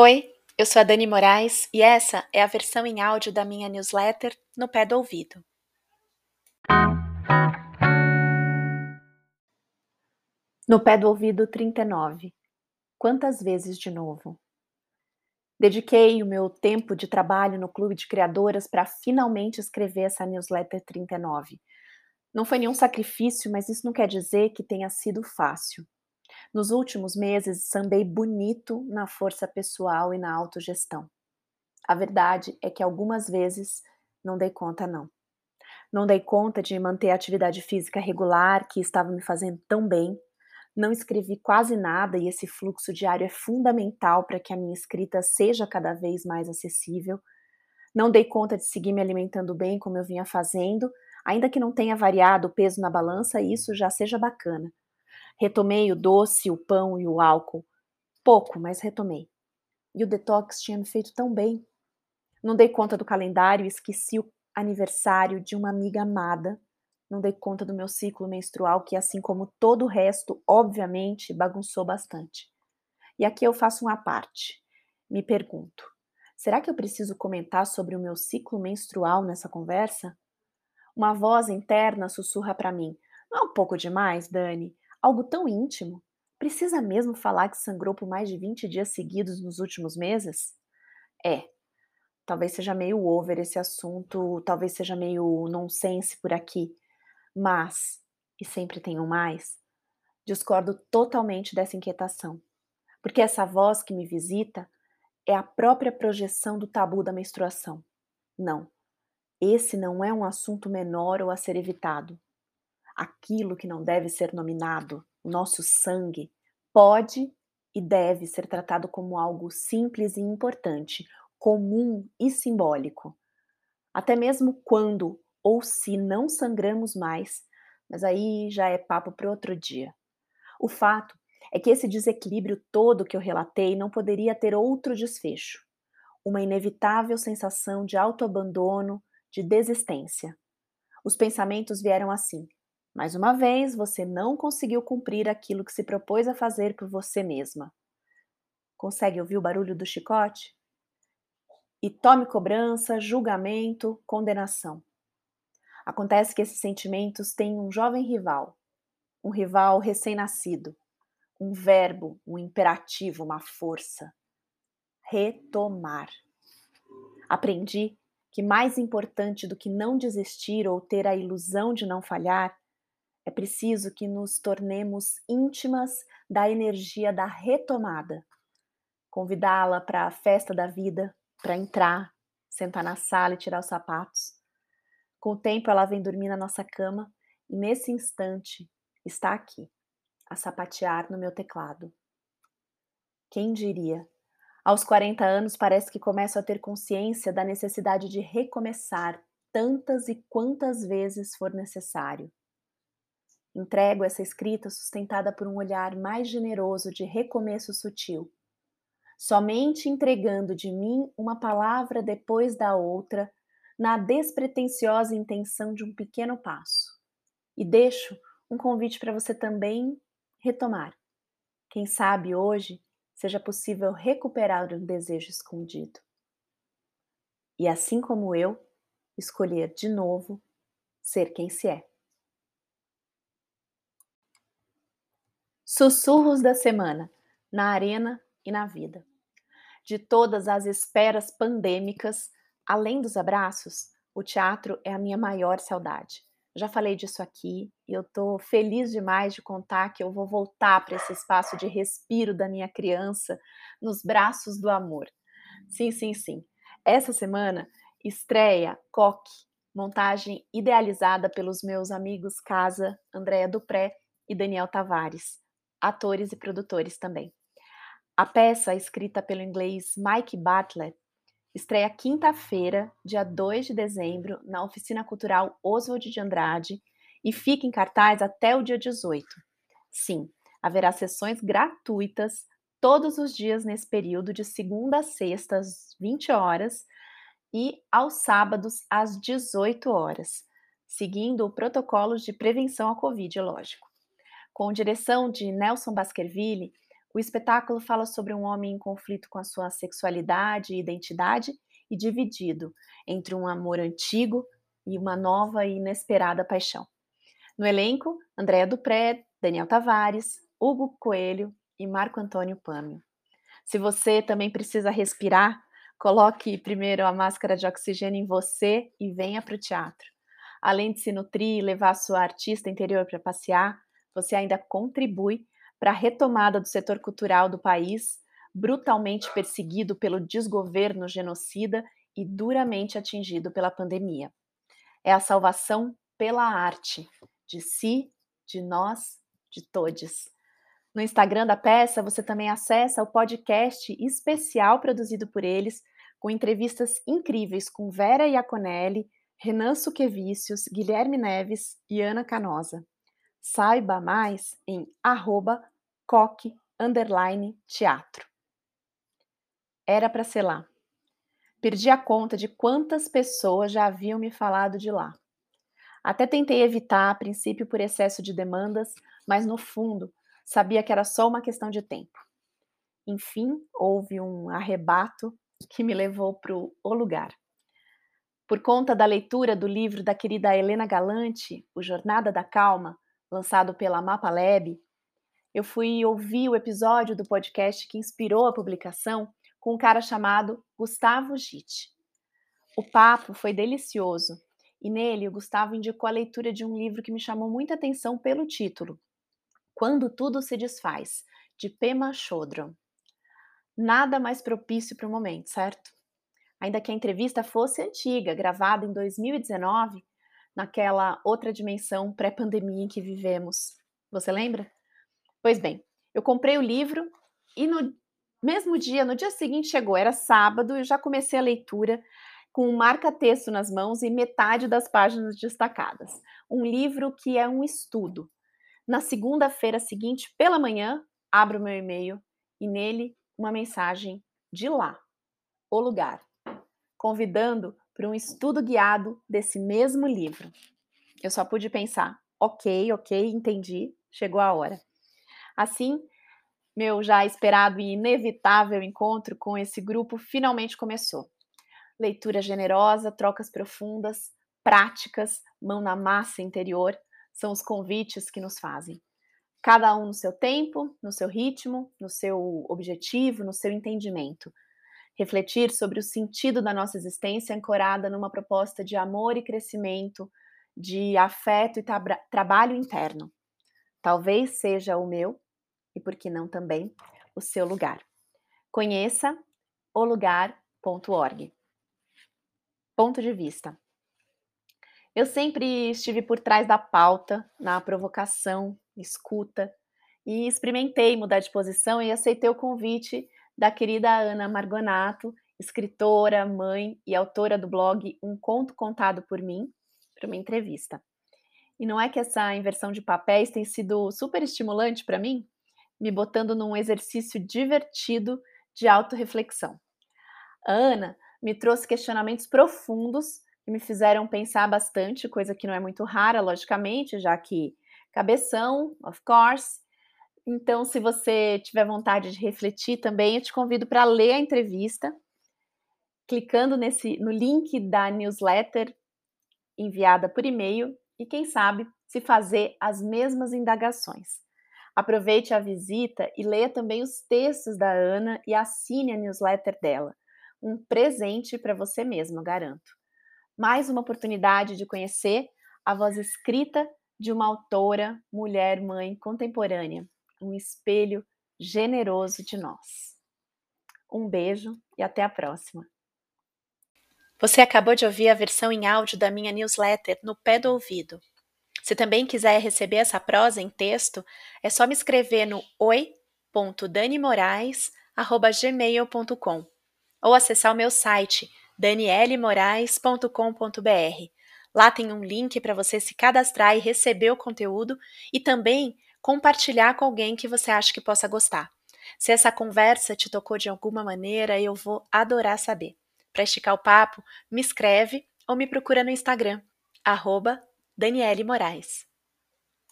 Oi, eu sou a Dani Moraes e essa é a versão em áudio da minha newsletter No Pé do Ouvido. No Pé do Ouvido 39. Quantas vezes de novo? Dediquei o meu tempo de trabalho no Clube de Criadoras para finalmente escrever essa newsletter 39. Não foi nenhum sacrifício, mas isso não quer dizer que tenha sido fácil. Nos últimos meses, sambei bonito na força pessoal e na autogestão. A verdade é que algumas vezes não dei conta, não. Não dei conta de manter a atividade física regular que estava me fazendo tão bem. Não escrevi quase nada e esse fluxo diário é fundamental para que a minha escrita seja cada vez mais acessível. Não dei conta de seguir me alimentando bem como eu vinha fazendo, ainda que não tenha variado o peso na balança, isso já seja bacana. Retomei o doce, o pão e o álcool. Pouco, mas retomei. E o detox tinha me feito tão bem. Não dei conta do calendário e esqueci o aniversário de uma amiga amada. Não dei conta do meu ciclo menstrual, que, assim como todo o resto, obviamente, bagunçou bastante. E aqui eu faço uma parte. Me pergunto: será que eu preciso comentar sobre o meu ciclo menstrual nessa conversa? Uma voz interna sussurra para mim: não é um pouco demais, Dani? Algo tão íntimo? Precisa mesmo falar que sangrou por mais de 20 dias seguidos nos últimos meses? É, talvez seja meio over esse assunto, talvez seja meio nonsense por aqui, mas, e sempre tenho mais, discordo totalmente dessa inquietação, porque essa voz que me visita é a própria projeção do tabu da menstruação. Não, esse não é um assunto menor ou a ser evitado aquilo que não deve ser nominado, o nosso sangue, pode e deve ser tratado como algo simples e importante, comum e simbólico. Até mesmo quando ou se não sangramos mais, mas aí já é papo para outro dia. O fato é que esse desequilíbrio todo que eu relatei não poderia ter outro desfecho. Uma inevitável sensação de autoabandono, de desistência. Os pensamentos vieram assim: mais uma vez, você não conseguiu cumprir aquilo que se propôs a fazer por você mesma. Consegue ouvir o barulho do chicote? E tome cobrança, julgamento, condenação. Acontece que esses sentimentos têm um jovem rival, um rival recém-nascido, um verbo, um imperativo, uma força. Retomar. Aprendi que mais importante do que não desistir ou ter a ilusão de não falhar é preciso que nos tornemos íntimas da energia da retomada. Convidá-la para a festa da vida, para entrar, sentar na sala e tirar os sapatos. Com o tempo, ela vem dormir na nossa cama e, nesse instante, está aqui, a sapatear no meu teclado. Quem diria? Aos 40 anos, parece que começo a ter consciência da necessidade de recomeçar tantas e quantas vezes for necessário. Entrego essa escrita sustentada por um olhar mais generoso de recomeço sutil. Somente entregando de mim uma palavra depois da outra, na despretensiosa intenção de um pequeno passo. E deixo um convite para você também retomar. Quem sabe hoje seja possível recuperar um desejo escondido. E assim como eu, escolher de novo ser quem se é. Sussurros da semana, na arena e na vida. De todas as esperas pandêmicas, além dos abraços, o teatro é a minha maior saudade. Já falei disso aqui e eu tô feliz demais de contar que eu vou voltar para esse espaço de respiro da minha criança nos braços do amor. Sim, sim, sim. Essa semana estreia Coque, montagem idealizada pelos meus amigos Casa, Andréa Dupré e Daniel Tavares atores e produtores também. A peça, escrita pelo inglês Mike Bartlett, estreia quinta-feira, dia 2 de dezembro, na Oficina Cultural Oswald de Andrade e fica em cartaz até o dia 18. Sim, haverá sessões gratuitas todos os dias nesse período, de segunda a sexta, às 20 horas, e aos sábados, às 18 horas, seguindo o protocolo de prevenção à Covid, lógico com direção de Nelson Baskerville, O espetáculo fala sobre um homem em conflito com a sua sexualidade e identidade e dividido entre um amor antigo e uma nova e inesperada paixão. No elenco, Andréa Dupré, Daniel Tavares, Hugo Coelho e Marco Antônio Pâmio. Se você também precisa respirar, coloque primeiro a máscara de oxigênio em você e venha para o teatro. Além de se nutrir e levar sua artista interior para passear, você ainda contribui para a retomada do setor cultural do país, brutalmente perseguido pelo desgoverno genocida e duramente atingido pela pandemia. É a salvação pela arte, de si, de nós, de todos. No Instagram da peça, você também acessa o podcast especial produzido por eles, com entrevistas incríveis com Vera Iaconelli, Renan Suquevicius, Guilherme Neves e Ana Canosa. Saiba mais em arroba coque teatro. Era para ser lá. Perdi a conta de quantas pessoas já haviam me falado de lá. Até tentei evitar, a princípio, por excesso de demandas, mas no fundo sabia que era só uma questão de tempo. Enfim, houve um arrebato que me levou para o lugar. Por conta da leitura do livro da querida Helena Galante, O Jornada da Calma, lançado pela Mapa Lab, eu fui ouvir o episódio do podcast que inspirou a publicação com um cara chamado Gustavo Gitt. O papo foi delicioso e nele o Gustavo indicou a leitura de um livro que me chamou muita atenção pelo título, Quando Tudo Se Desfaz, de Pema Chodron. Nada mais propício para o momento, certo? Ainda que a entrevista fosse antiga, gravada em 2019, naquela outra dimensão pré-pandemia em que vivemos. Você lembra? Pois bem, eu comprei o livro e no mesmo dia, no dia seguinte chegou, era sábado, eu já comecei a leitura com um marca-texto nas mãos e metade das páginas destacadas. Um livro que é um estudo. Na segunda-feira seguinte, pela manhã, abro meu e-mail e nele uma mensagem de lá, o lugar convidando para um estudo guiado desse mesmo livro. Eu só pude pensar, ok, ok, entendi, chegou a hora. Assim, meu já esperado e inevitável encontro com esse grupo finalmente começou. Leitura generosa, trocas profundas, práticas, mão na massa interior são os convites que nos fazem. Cada um no seu tempo, no seu ritmo, no seu objetivo, no seu entendimento refletir sobre o sentido da nossa existência ancorada numa proposta de amor e crescimento, de afeto e tra trabalho interno. Talvez seja o meu, e por que não também, o seu lugar. Conheça olugar.org. Ponto de vista. Eu sempre estive por trás da pauta, na provocação, escuta, e experimentei mudar de posição e aceitei o convite da querida Ana Margonato, escritora, mãe e autora do blog Um Conto Contado por Mim, para uma entrevista. E não é que essa inversão de papéis tem sido super estimulante para mim, me botando num exercício divertido de autorreflexão. A Ana me trouxe questionamentos profundos que me fizeram pensar bastante, coisa que não é muito rara, logicamente, já que cabeção, of course, então, se você tiver vontade de refletir também, eu te convido para ler a entrevista, clicando nesse no link da newsletter enviada por e-mail e quem sabe se fazer as mesmas indagações. Aproveite a visita e leia também os textos da Ana e assine a newsletter dela. Um presente para você mesmo, garanto. Mais uma oportunidade de conhecer a voz escrita de uma autora, mulher, mãe contemporânea um espelho generoso de nós. Um beijo e até a próxima. Você acabou de ouvir a versão em áudio da minha newsletter no pé do ouvido. Se também quiser receber essa prosa em texto, é só me escrever no oi.danimorais@gmail.com ou acessar o meu site danielemorais.com.br. Lá tem um link para você se cadastrar e receber o conteúdo e também compartilhar com alguém que você acha que possa gostar. Se essa conversa te tocou de alguma maneira, eu vou adorar saber. Para esticar o papo, me escreve ou me procura no Instagram, Daniele Moraes.